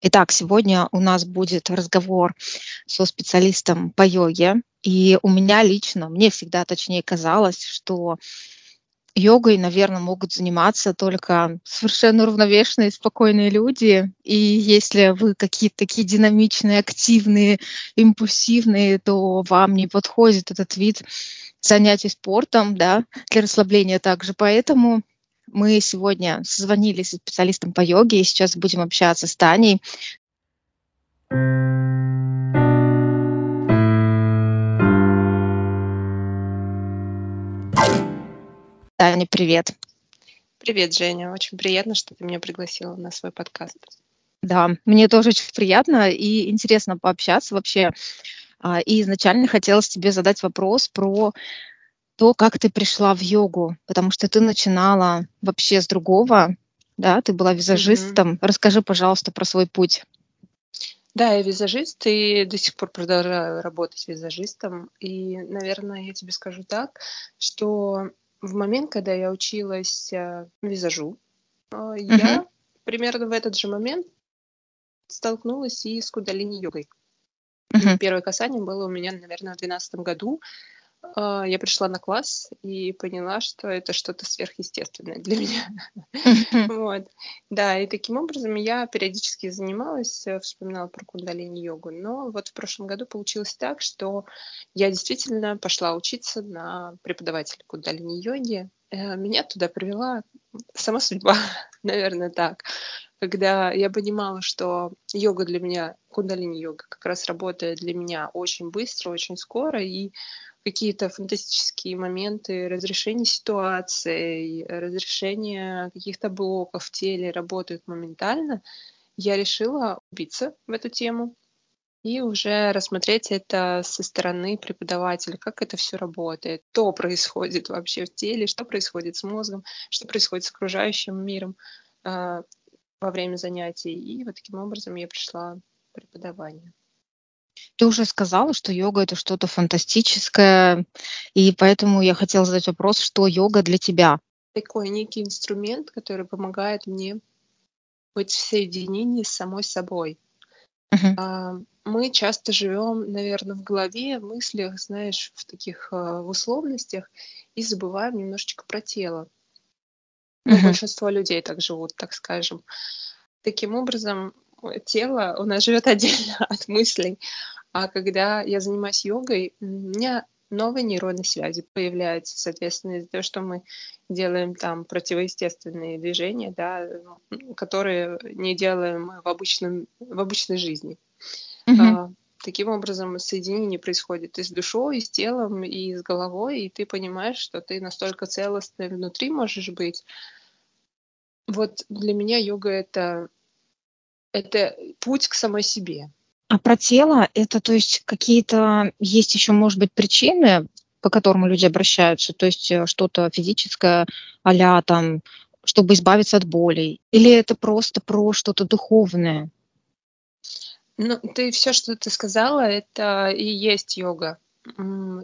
Итак, сегодня у нас будет разговор со специалистом по йоге. И у меня лично, мне всегда точнее казалось, что йогой, наверное, могут заниматься только совершенно уравновешенные, спокойные люди. И если вы какие-то такие динамичные, активные, импульсивные, то вам не подходит этот вид занятий спортом, да, для расслабления также. Поэтому мы сегодня созвонились с специалистом по йоге и сейчас будем общаться с Таней. Таня, привет. Привет, Женя. Очень приятно, что ты меня пригласила на свой подкаст. Да, мне тоже очень приятно и интересно пообщаться вообще. А, и изначально хотелось тебе задать вопрос про то, как ты пришла в йогу, потому что ты начинала вообще с другого, да, ты была визажистом. Mm-hmm. Расскажи, пожалуйста, про свой путь. Да, я визажист и до сих пор продолжаю работать визажистом. И, наверное, я тебе скажу так, что в момент, когда я училась э, визажу, mm-hmm. я примерно в этот же момент столкнулась и с кудалини-йогой. Mm-hmm. Первое касание было у меня, наверное, в 2012 году. А, я пришла на класс и поняла, что это что-то сверхъестественное для меня. вот. Да, и таким образом я периодически занималась, э, вспоминала про кундалини-йогу, но вот в прошлом году получилось так, что я действительно пошла учиться на преподавателя кундалини-йоги. Э, меня туда привела сама судьба, наверное, так. Когда я понимала, что йога для меня, кундалини-йога как раз работает для меня очень быстро, очень скоро, и какие-то фантастические моменты разрешения ситуации, разрешения каких-то блоков в теле работают моментально, я решила убиться в эту тему и уже рассмотреть это со стороны преподавателя, как это все работает, что происходит вообще в теле, что происходит с мозгом, что происходит с окружающим миром. Э, во время занятий. И вот таким образом я пришла в преподавание. Ты уже сказала, что йога это что-то фантастическое, и поэтому я хотела задать вопрос, что йога для тебя? Такой некий инструмент, который помогает мне быть в соединении с самой собой. Uh-huh. Мы часто живем, наверное, в голове, в мыслях, знаешь, в таких в условностях и забываем немножечко про тело. Uh-huh. Большинство людей так живут, так скажем. Таким образом, тело у нас живет отдельно от мыслей. А когда я занимаюсь йогой, у меня новые нейронные связи появляются, соответственно, из-за того, что мы делаем там противоестественные движения, да, которые не делаем в, обычном, в обычной жизни. Mm-hmm. А, таким образом, соединение происходит и с душой, и с телом, и с головой, и ты понимаешь, что ты настолько целостный внутри можешь быть. Вот для меня йога это, это путь к самой себе. А про тело это, то есть, какие-то есть еще, может быть, причины, по которым люди обращаются, то есть э, что-то физическое, а там, чтобы избавиться от болей, или это просто про что-то духовное? Ну, ты все, что ты сказала, это и есть йога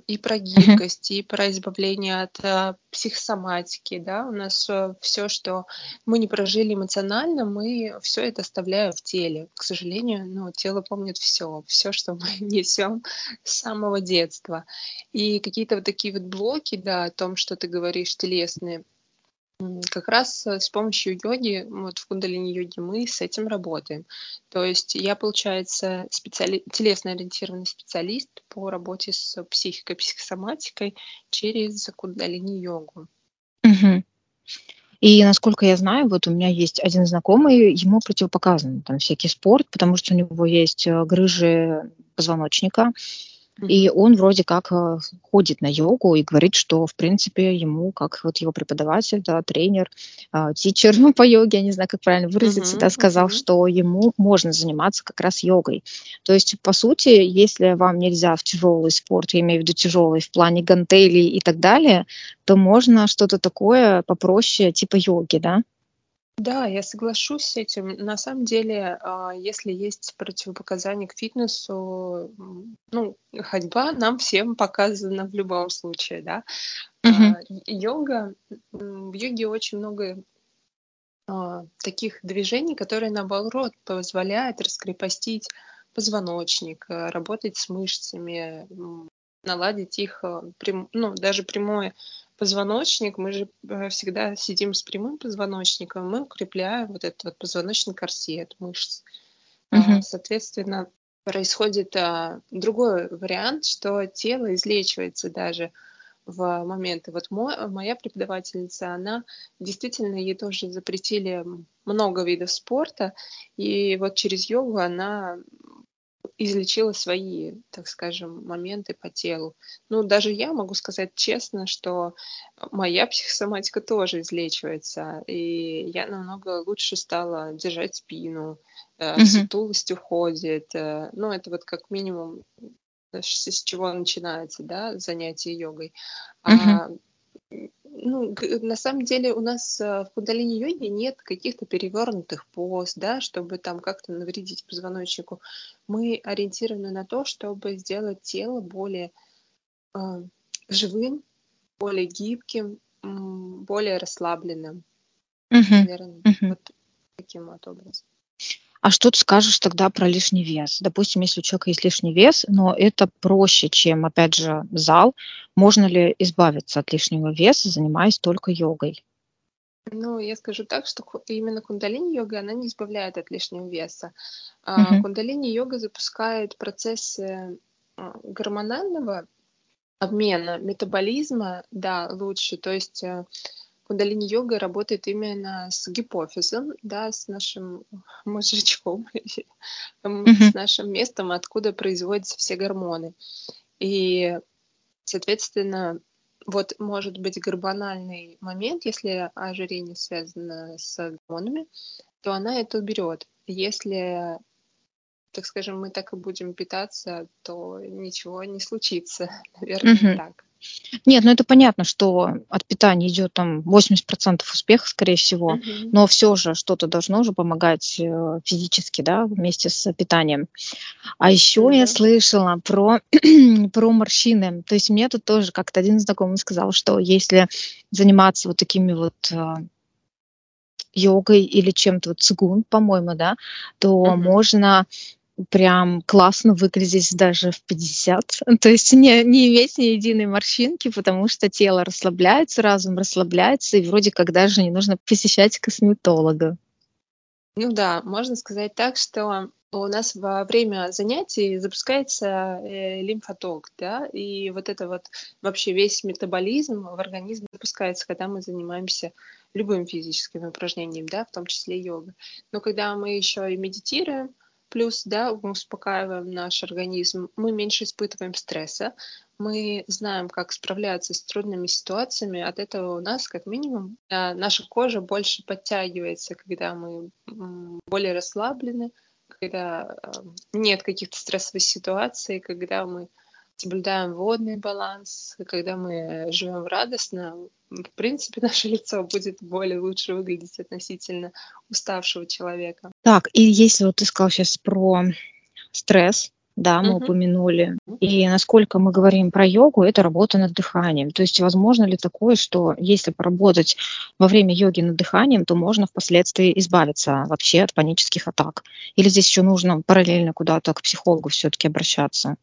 и про гибкость, и про избавление от а, психосоматики, да, у нас а, все, что мы не прожили эмоционально, мы все это оставляем в теле. К сожалению, ну, тело помнит все, все, что мы несем с самого детства. И какие-то вот такие вот блоки, да, о том, что ты говоришь, телесные, как раз э, с помощью йоги, вот в кундалини-йоге мы с этим работаем. То есть я, получается, специали... телесно-ориентированный специалист по работе с психикой, психосоматикой через кундалини-йогу. Угу. И насколько я знаю, вот у меня есть один знакомый, ему противопоказан там всякий спорт, потому что у него есть э, грыжи позвоночника, и он вроде как э, ходит на йогу и говорит, что, в принципе, ему, как вот его преподаватель, да, тренер, а, тичер по йоге, я не знаю, как правильно выразиться, uh-huh, да, сказал, uh-huh. что ему можно заниматься как раз йогой. То есть, по сути, если вам нельзя в тяжелый спорт, я имею в виду тяжелый в плане гантелей и так далее, то можно что-то такое попроще, типа йоги, да? Да, я соглашусь с этим. На самом деле, а, если есть противопоказания к фитнесу, ну, ходьба нам всем показана в любом случае, да. А, Йога, в йоге очень много а, таких движений, которые, наоборот, позволяют раскрепостить позвоночник, работать с мышцами, наладить их, ну, даже прямой позвоночник, мы же э, всегда сидим с прямым позвоночником, мы укрепляем вот этот вот позвоночный корсет мышц. Uh-huh. Соответственно, происходит а, другой вариант, что тело излечивается даже в моменты. Вот мой, моя преподавательница, она действительно, ей тоже запретили много видов спорта, и вот через йогу она излечила свои, так скажем, моменты по телу. Ну, даже я могу сказать честно, что моя психосоматика тоже излечивается, и я намного лучше стала держать спину, mm-hmm. сутулость уходит. Э, ну, это вот как минимум с чего начинается, да, занятие йогой. Mm-hmm. А ну, на самом деле у нас э, в кундалини-йоге нет каких-то перевернутых поз, да, чтобы там как-то навредить позвоночнику. Мы ориентированы на то, чтобы сделать тело более э, живым, более гибким, более расслабленным. Uh-huh. Наверное, uh-huh. вот таким вот образом. А что ты скажешь тогда про лишний вес? Допустим, если у человека есть лишний вес, но это проще, чем, опять же, зал, можно ли избавиться от лишнего веса, занимаясь только йогой? Ну, я скажу так, что именно кундалини-йога, она не избавляет от лишнего веса. Uh-huh. Кундалини-йога запускает процессы а, гормонального обмена, метаболизма, да, лучше. То есть э, Кундалини-йога работает именно с гипофизом, да, с нашим мозжечком, с нашим местом, откуда производятся все гормоны. И, соответственно, вот может быть гормональный момент, если ожирение связано с гормонами, то она это уберет. Если, так скажем, мы так и будем питаться, то ничего не случится, наверное, uh-huh. так. Нет, ну это понятно, что от питания идет там 80% успеха, скорее всего, uh-huh. но все же что-то должно же помогать э, физически, да, вместе с питанием. А еще uh-huh. я слышала про, про морщины. То есть мне тут тоже как-то один знакомый сказал, что если заниматься вот такими вот э, йогой или чем-то, вот цигун, по-моему, да, то uh-huh. можно прям классно выглядеть даже в 50. То есть не, не иметь ни единой морщинки, потому что тело расслабляется, разум расслабляется, и вроде как даже не нужно посещать косметолога. Ну да, можно сказать так, что у нас во время занятий запускается э, лимфоток, да, и вот это вот вообще весь метаболизм в организме запускается, когда мы занимаемся любым физическим упражнением, да, в том числе йога. Но когда мы еще и медитируем, Плюс, да, мы успокаиваем наш организм, мы меньше испытываем стресса, мы знаем, как справляться с трудными ситуациями. От этого у нас, как минимум, наша кожа больше подтягивается, когда мы более расслаблены, когда э, нет каких-то стрессовых ситуаций, когда мы соблюдаем водный баланс, когда мы живем радостно, в принципе, наше лицо будет более лучше выглядеть относительно уставшего человека. Так, и если вот ты сказал сейчас про стресс, да, мы uh-huh. упомянули. И насколько мы говорим про йогу, это работа над дыханием. То есть возможно ли такое, что если поработать во время йоги над дыханием, то можно впоследствии избавиться вообще от панических атак? Или здесь еще нужно параллельно куда-то к психологу все-таки обращаться?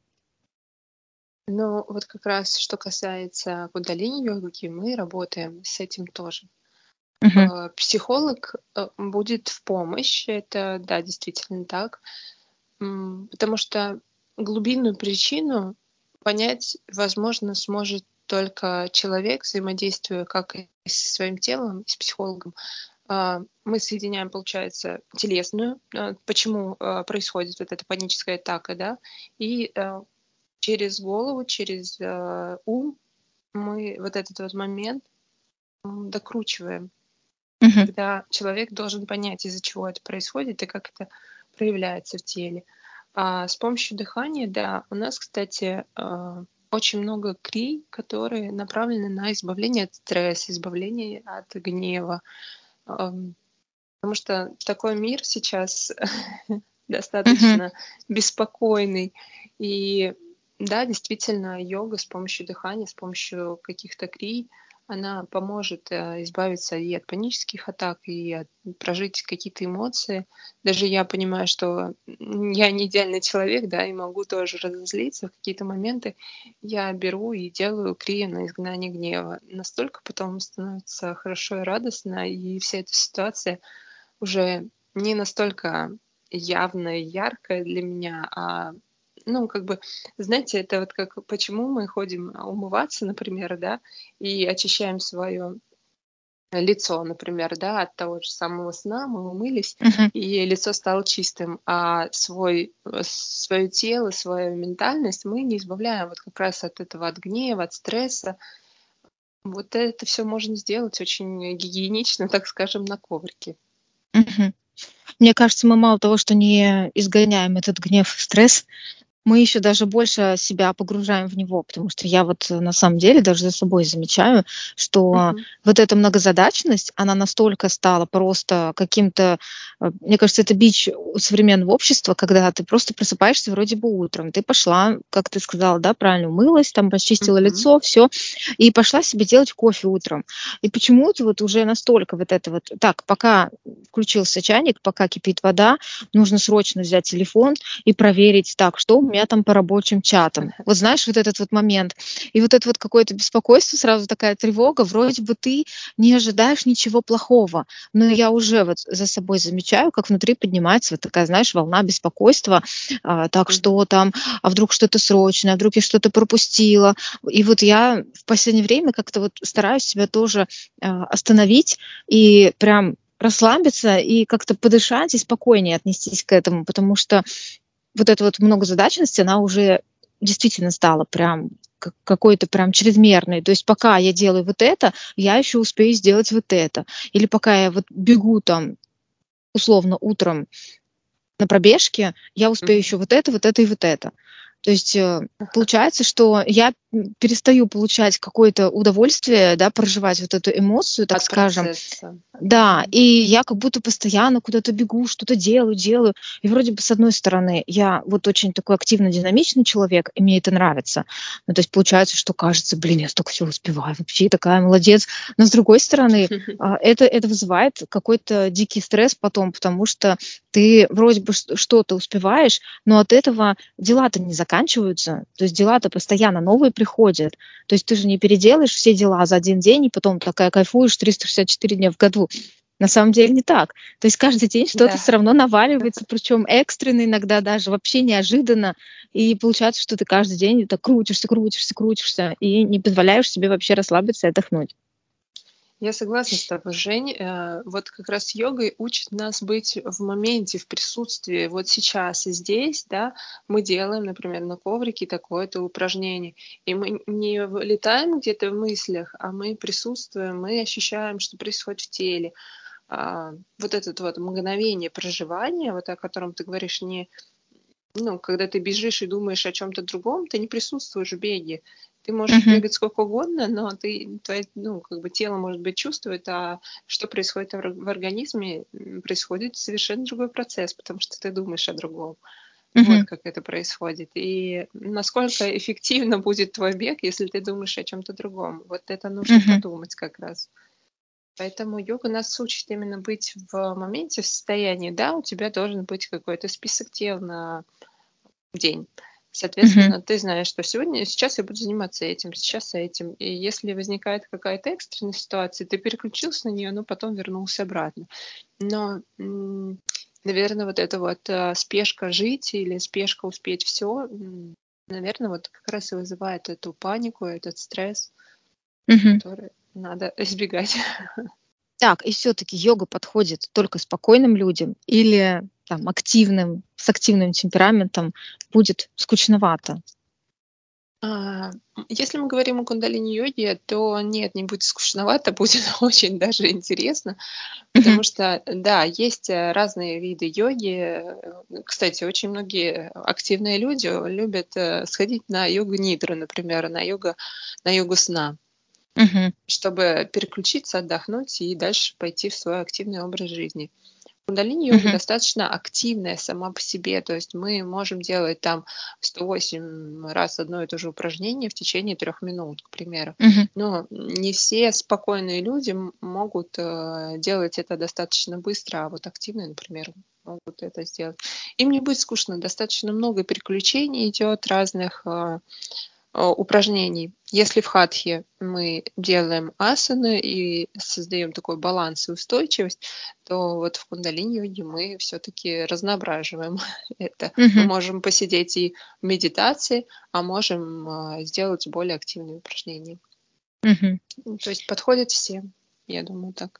Ну, вот как раз что касается кундалини-йоги, мы работаем с этим тоже. Uh-huh. Психолог э, будет в помощь, это да, действительно так, потому что глубинную причину понять, возможно, сможет только человек, взаимодействуя как и со своим телом, и с психологом. А, мы соединяем, получается, телесную, э, почему происходит вот эта паническая атака, да, и через голову, через э, ум мы вот этот вот момент докручиваем, uh-huh. когда человек должен понять, из-за чего это происходит и как это проявляется в теле. А с помощью дыхания, да, у нас, кстати, э, очень много крий, которые направлены на избавление от стресса, избавление от гнева. Э, потому что такой мир сейчас достаточно беспокойный. И да, действительно, йога с помощью дыхания, с помощью каких-то крий, она поможет э, избавиться и от панических атак, и от, прожить какие-то эмоции. Даже я понимаю, что я не идеальный человек, да, и могу тоже разозлиться в какие-то моменты. Я беру и делаю крия на изгнание гнева. Настолько потом становится хорошо и радостно, и вся эта ситуация уже не настолько явная и яркая для меня, а ну, как бы, знаете, это вот как, почему мы ходим умываться, например, да, и очищаем свое лицо, например, да, от того же самого сна, мы умылись, uh-huh. и лицо стало чистым, а свой, свое тело, свою ментальность мы не избавляем вот как раз от этого, от гнева, от стресса. Вот это все можно сделать очень гигиенично, так скажем, на коврике. Uh-huh. Мне кажется, мы мало того, что не изгоняем этот гнев, стресс, мы еще даже больше себя погружаем в него, потому что я вот э, на самом деле даже за собой замечаю, что uh-huh. вот эта многозадачность, она настолько стала просто каким-то, э, мне кажется, это бич современного общества, когда ты просто просыпаешься вроде бы утром, ты пошла, как ты сказала, да, правильно, умылась, там почистила uh-huh. лицо, все, и пошла себе делать кофе утром. И почему-то вот уже настолько вот это вот, так, пока включился чайник, пока кипит вода, нужно срочно взять телефон и проверить, так, что меня там по рабочим чатам. Вот знаешь, вот этот вот момент. И вот это вот какое-то беспокойство, сразу такая тревога, вроде бы ты не ожидаешь ничего плохого, но я уже вот за собой замечаю, как внутри поднимается вот такая, знаешь, волна беспокойства, а, так что там, а вдруг что-то срочное, а вдруг я что-то пропустила. И вот я в последнее время как-то вот стараюсь себя тоже а, остановить и прям расслабиться и как-то подышать и спокойнее отнестись к этому, потому что вот эта вот многозадачность, она уже действительно стала прям какой-то прям чрезмерной. То есть пока я делаю вот это, я еще успею сделать вот это. Или пока я вот бегу там условно утром на пробежке, я успею еще вот это, вот это и вот это. То есть э, получается, что я перестаю получать какое-то удовольствие, да, проживать вот эту эмоцию, так От скажем. Процесса. Да, и я как будто постоянно куда-то бегу, что-то делаю, делаю. И вроде бы с одной стороны я вот очень такой активно динамичный человек, и мне это нравится. Ну, то есть получается, что кажется, блин, я столько всего успеваю, вообще такая молодец. Но с другой стороны, а, это, это вызывает какой-то дикий стресс потом, потому что ты вроде бы что-то успеваешь, но от этого дела-то не заканчиваются. То есть дела-то постоянно новые приходят. То есть ты же не переделаешь все дела за один день, и потом такая кайфуешь 364 дня в году. На самом деле не так. То есть каждый день что-то да. все равно наваливается, причем экстренно иногда даже, вообще неожиданно. И получается, что ты каждый день так крутишься, крутишься, крутишься, и не позволяешь себе вообще расслабиться и отдохнуть. Я согласна с тобой, Жень. Э, вот как раз йогой учит нас быть в моменте, в присутствии. Вот сейчас и здесь, да, мы делаем, например, на коврике такое-то упражнение. И мы не летаем где-то в мыслях, а мы присутствуем, мы ощущаем, что происходит в теле. А, вот это вот мгновение проживания, вот о котором ты говоришь, не ну, когда ты бежишь и думаешь о чем-то другом, ты не присутствуешь в беге. Ты можешь uh-huh. бегать сколько угодно, но ты, твое, ну, как бы тело, может быть, чувствует, а что происходит в организме, происходит совершенно другой процесс, потому что ты думаешь о другом. Uh-huh. Вот как это происходит. И насколько эффективно будет твой бег, если ты думаешь о чем-то другом. Вот это нужно uh-huh. подумать как раз. Поэтому йога нас учит именно быть в моменте, в состоянии. Да, у тебя должен быть какой-то список дел на день. Соответственно, mm-hmm. ты знаешь, что сегодня, сейчас я буду заниматься этим, сейчас этим. И если возникает какая-то экстренная ситуация, ты переключился на нее, но потом вернулся обратно. Но, наверное, вот эта вот а, спешка жить или спешка успеть все, наверное, вот как раз и вызывает эту панику, этот стресс, mm-hmm. который надо избегать. Так, и все-таки йога подходит только спокойным людям или там, активным, с активным темпераментом будет скучновато? А, если мы говорим о кундалини-йоге, то нет, не будет скучновато, будет очень даже интересно, потому что, да, есть э, разные виды йоги. Кстати, очень многие активные люди любят э, сходить на йогу-нидру, например, на йогу, на йогу сна, чтобы переключиться, отдохнуть и дальше пойти в свой активный образ жизни. Кундалини-йога uh-huh. достаточно активная сама по себе, то есть мы можем делать там 108 раз одно и то же упражнение в течение трех минут, к примеру. Uh-huh. Но не все спокойные люди могут э, делать это достаточно быстро, а вот активные, например, могут это сделать. Им не будет скучно, достаточно много переключений идет разных Э, упражнений. Если в хатхе мы делаем асаны и создаем такой баланс и устойчивость, то вот в кундалини-йоге мы все-таки разноображиваем это. Mm-hmm. Мы можем посидеть и в медитации, а можем э, сделать более активные упражнения. Mm-hmm. То есть подходит всем, я думаю, так.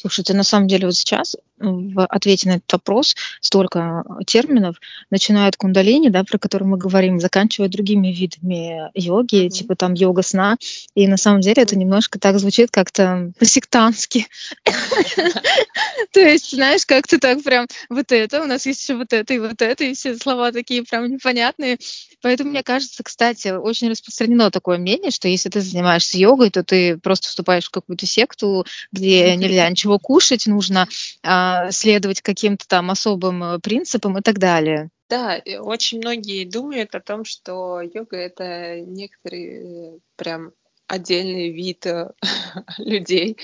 Слушайте, на самом деле вот сейчас в ответе на этот вопрос столько терминов, начиная от кундалини, да, про который мы говорим, заканчивая другими видами йоги, mm-hmm. типа там йога сна. И на самом деле это немножко так звучит как-то по-сектантски. То есть, знаешь, как-то так прям вот это, у нас есть еще вот это и вот это, и все слова такие прям непонятные. Поэтому, мне кажется, кстати, очень распространено такое мнение, что если ты занимаешься йогой, то ты просто вступаешь в какую-то секту, где нельзя ничего кушать, нужно а, следовать каким-то там особым э, принципам и так далее. Да, очень многие думают о том, что йога это некоторые э, прям отдельный вид э, людей,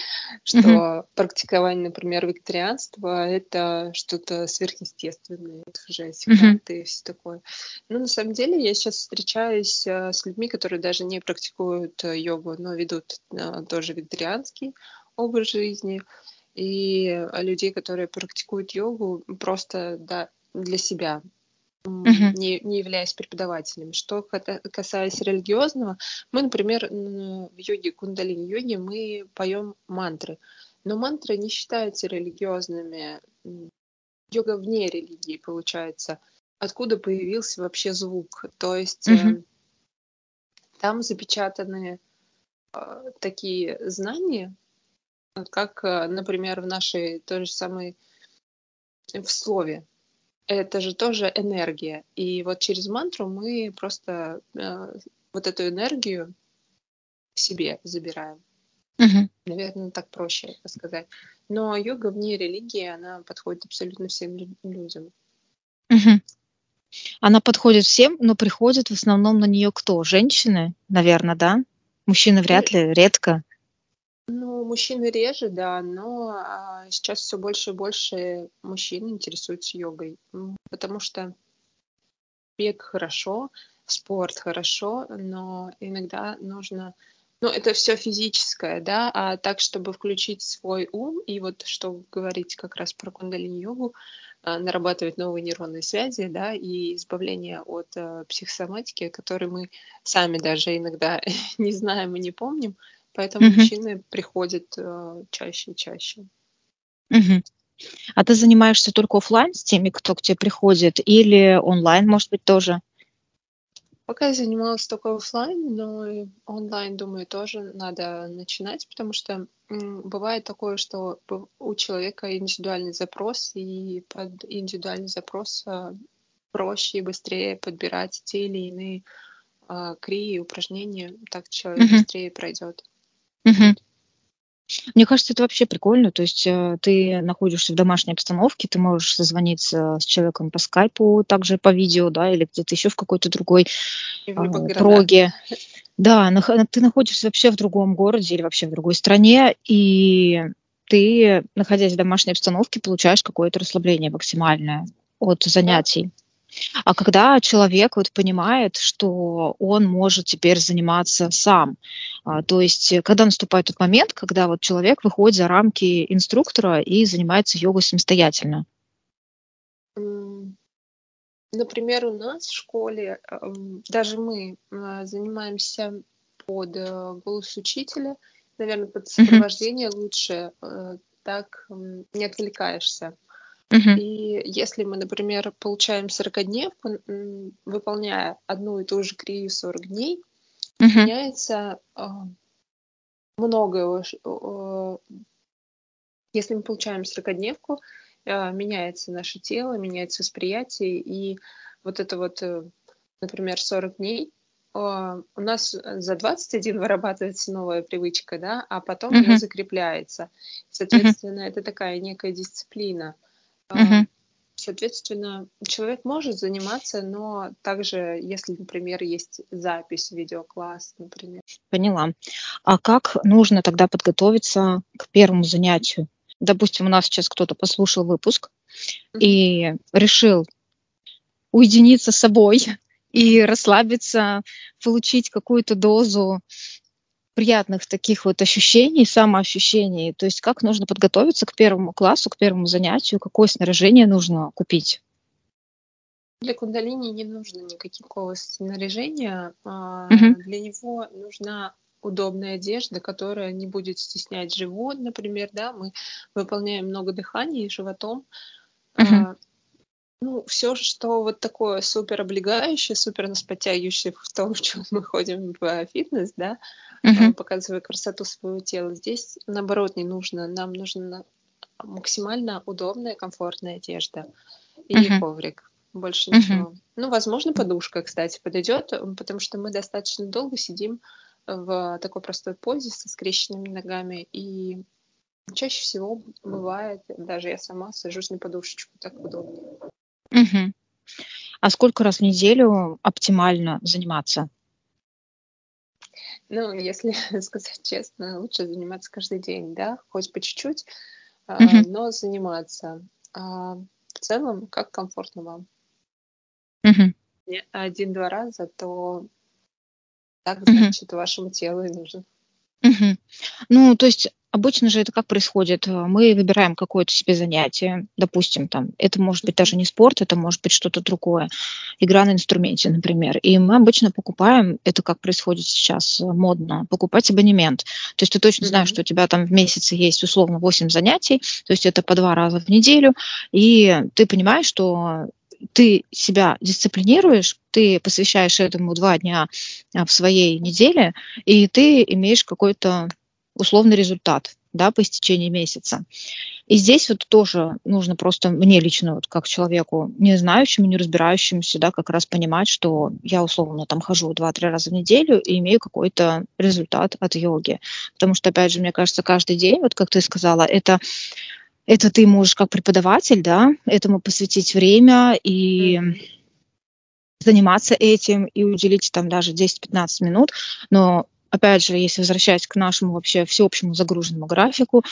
что mm-hmm. практикование, например, вегетарианства это что-то сверхъестественное, это уже сектанты mm-hmm. и все такое. Но на самом деле я сейчас встречаюсь с людьми, которые даже не практикуют йогу, но ведут тоже вегетарианский образ жизни, и людей, которые практикуют йогу просто да, для себя, uh-huh. не, не являясь преподавателем. Что касается религиозного, мы, например, в йоге, кундалини-йоге, мы поем мантры. Но мантры не считаются религиозными. Йога вне религии, получается. Откуда появился вообще звук? То есть uh-huh. э, там запечатаны э, такие знания, как, э, например, в нашей той же самой в слове это же тоже энергия. И вот через мантру мы просто э, вот эту энергию себе забираем. Угу. Наверное, так проще это сказать. Но йога вне религии, она подходит абсолютно всем людям. Угу. Она подходит всем, но приходит в основном на нее кто? Женщины, наверное, да? Мужчины вряд ли, редко. Ну, мужчины реже, да, но а, сейчас все больше и больше мужчин интересуются йогой, потому что бег хорошо, спорт хорошо, но иногда нужно, ну, это все физическое, да, а так, чтобы включить свой ум и вот, что говорить как раз про кундалини-йогу, а, нарабатывать новые нейронные связи, да, и избавление от а, психосоматики, которые мы сами даже иногда не знаем и не помним, Поэтому угу. мужчины приходят э, чаще и чаще. Угу. А ты занимаешься только офлайн с теми, кто к тебе приходит, или онлайн, может быть, тоже? Пока я занималась только офлайн, но онлайн, думаю, тоже надо начинать, потому что бывает такое, что у человека индивидуальный запрос, и под индивидуальный запрос а, проще и быстрее подбирать те или иные а, крии, упражнения, так человек угу. быстрее пройдет. Мгм. Мне кажется, это вообще прикольно. То есть э, ты находишься в домашней обстановке, ты можешь созвониться с человеком по скайпу, также по видео, да, или где-то еще в какой-то другой И в любых э, проге. Да, нах- ты находишься вообще в другом городе или вообще в другой стране, и ты, находясь в домашней обстановке, получаешь какое-то расслабление максимальное от занятий. А когда человек вот понимает, что он может теперь заниматься сам, а, то есть э, когда наступает тот момент, когда вот человек выходит за рамки инструктора и занимается йогой самостоятельно. Например, у нас в школе даже мы а, занимаемся под э, голос учителя, наверное, под сопровождение лучше, э, так не отвлекаешься. Uh-huh. И если мы, например, получаем 40-дневку, выполняя одну и ту же крию 40 дней, uh-huh. меняется э, многое. Э, если мы получаем 40-дневку, э, меняется наше тело, меняется восприятие, и вот это вот, э, например, 40 дней, э, у нас за 21 вырабатывается новая привычка, да, а потом uh-huh. она закрепляется. Соответственно, uh-huh. это такая некая дисциплина. Угу. Соответственно, человек может заниматься, но также, если, например, есть запись видеокласс, например. Поняла. А как нужно тогда подготовиться к первому занятию? Допустим, у нас сейчас кто-то послушал выпуск mm-hmm. и решил уединиться с собой и расслабиться, получить какую-то дозу приятных таких вот ощущений, самоощущений. То есть как нужно подготовиться к первому классу, к первому занятию, какое снаряжение нужно купить? Для кундалини не нужно никакого снаряжения. Угу. Для него нужна удобная одежда, которая не будет стеснять живот, например, да, мы выполняем много дыханий животом. Uh-huh. Ну, все, что вот такое супер облегающее, супер нас подтягивающее в том, в чем мы ходим в фитнес, да, uh-huh. показывая красоту своего тела. Здесь, наоборот, не нужно. Нам нужна максимально удобная, комфортная одежда и uh-huh. коврик. Больше ничего. Uh-huh. Ну, возможно, подушка, кстати, подойдет, потому что мы достаточно долго сидим в такой простой позе со скрещенными ногами. И чаще всего бывает, даже я сама сажусь на подушечку, так удобнее. Угу. А сколько раз в неделю оптимально заниматься? Ну, если сказать честно, лучше заниматься каждый день, да, хоть по чуть-чуть, uh но заниматься. А в целом, как комфортно вам. uh Один-два раза, то так, значит, uh вашему телу и нужен. Uh Ну, то есть Обычно же это как происходит? Мы выбираем какое-то себе занятие, допустим, там, это может быть даже не спорт, это может быть что-то другое, игра на инструменте, например. И мы обычно покупаем, это как происходит сейчас модно, покупать абонемент. То есть ты точно знаешь, что у тебя там в месяце есть условно 8 занятий, то есть это по два раза в неделю, и ты понимаешь, что ты себя дисциплинируешь, ты посвящаешь этому два дня а, в своей неделе, и ты имеешь какой-то условный результат да, по истечении месяца. И здесь вот тоже нужно просто мне лично, вот как человеку, не знающему, не разбирающемуся, да, как раз понимать, что я условно там хожу 2-3 раза в неделю и имею какой-то результат от йоги. Потому что, опять же, мне кажется, каждый день, вот как ты сказала, это это ты можешь как преподаватель, да, этому посвятить время и заниматься этим и уделить там даже 10-15 минут, но опять же, если возвращаясь к нашему вообще всеобщему загруженному графику,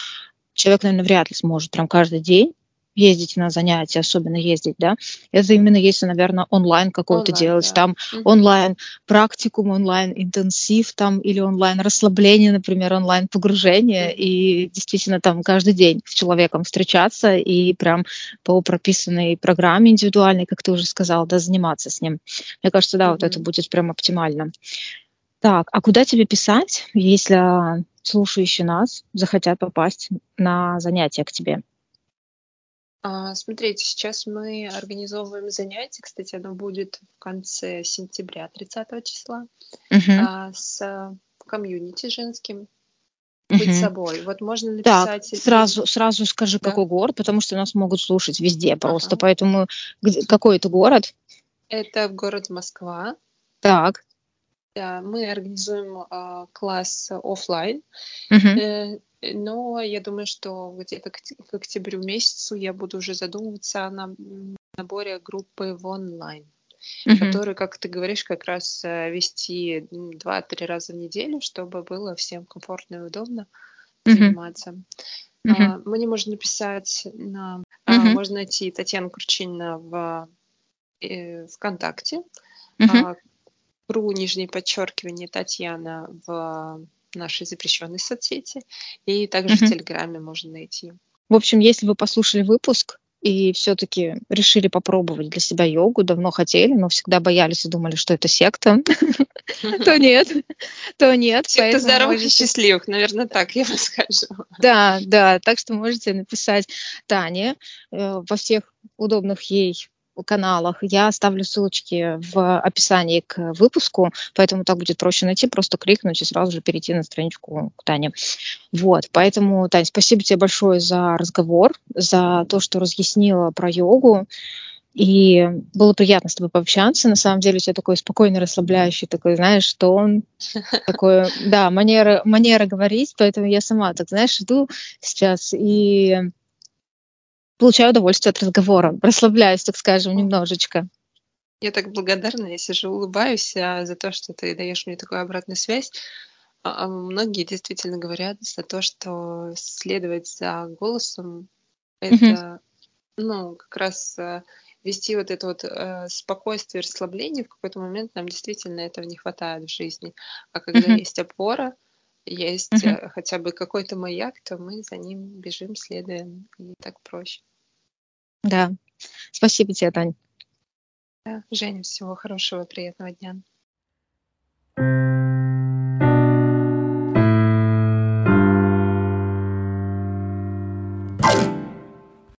человек, наверное, вряд ли сможет прям каждый день ездить на занятия, особенно ездить, да, это именно если, наверное, онлайн какой-то делать, да. там угу. онлайн практикум, онлайн интенсив там или онлайн расслабление, например, онлайн погружение, угу. и действительно там каждый день с человеком встречаться и прям по прописанной программе индивидуальной, как ты уже сказал, да, заниматься с ним. Мне кажется, да, угу. вот это будет прям оптимально. Так, а куда тебе писать, если слушающие нас захотят попасть на занятия к тебе? А, смотрите, сейчас мы организовываем занятие, кстати, оно будет в конце сентября, 30 числа, а, с комьюнити женским. Быть собой. Вот можно написать. Так, сразу, сразу скажи, да? какой город, потому что нас могут слушать везде просто. Ага. Поэтому где, какой это город? Это город Москва. Так. Да, мы организуем э, класс офлайн, uh-huh. э, но я думаю, что где-то к, октябрю месяцу я буду уже задумываться на наборе группы в онлайн, uh-huh. которую, как ты говоришь, как раз э, вести два-три раза в неделю, чтобы было всем комфортно и удобно заниматься. А, мне можно написать на, а, можно найти Татьяну Курчинина в э, ВКонтакте. Uh-huh ру, нижнее подчеркивание, Татьяна в нашей запрещенной соцсети. И также mm-hmm. в Телеграме можно найти. В общем, если вы послушали выпуск и все-таки решили попробовать для себя йогу, давно хотели, но всегда боялись и думали, что это секта, то нет, то нет. Секта здоровых и счастливых, наверное, так я бы скажу. Да, да, так что можете написать Тане э, во всех удобных ей каналах. Я оставлю ссылочки в описании к выпуску, поэтому так будет проще найти, просто кликнуть и сразу же перейти на страничку к Тане. Вот, поэтому, Тань, спасибо тебе большое за разговор, за то, что разъяснила про йогу. И было приятно с тобой пообщаться. На самом деле у тебя такой спокойный, расслабляющий, такой, знаешь, что он такой, да, манера, манера говорить, поэтому я сама так, знаешь, иду сейчас и получаю удовольствие от разговора, расслабляюсь, так скажем, немножечко. Я так благодарна, я сижу, улыбаюсь а, за то, что ты даешь мне такую обратную связь. А, а многие действительно говорят за то, что следовать за голосом это, mm-hmm. ну, как раз вести вот это вот э, спокойствие, расслабление, в какой-то момент нам действительно этого не хватает в жизни. А когда mm-hmm. есть опора, есть mm-hmm. хотя бы какой-то маяк, то мы за ним бежим, следуем, и так проще. Да. Спасибо тебе, Тань. Да. Женя, всего хорошего, приятного дня.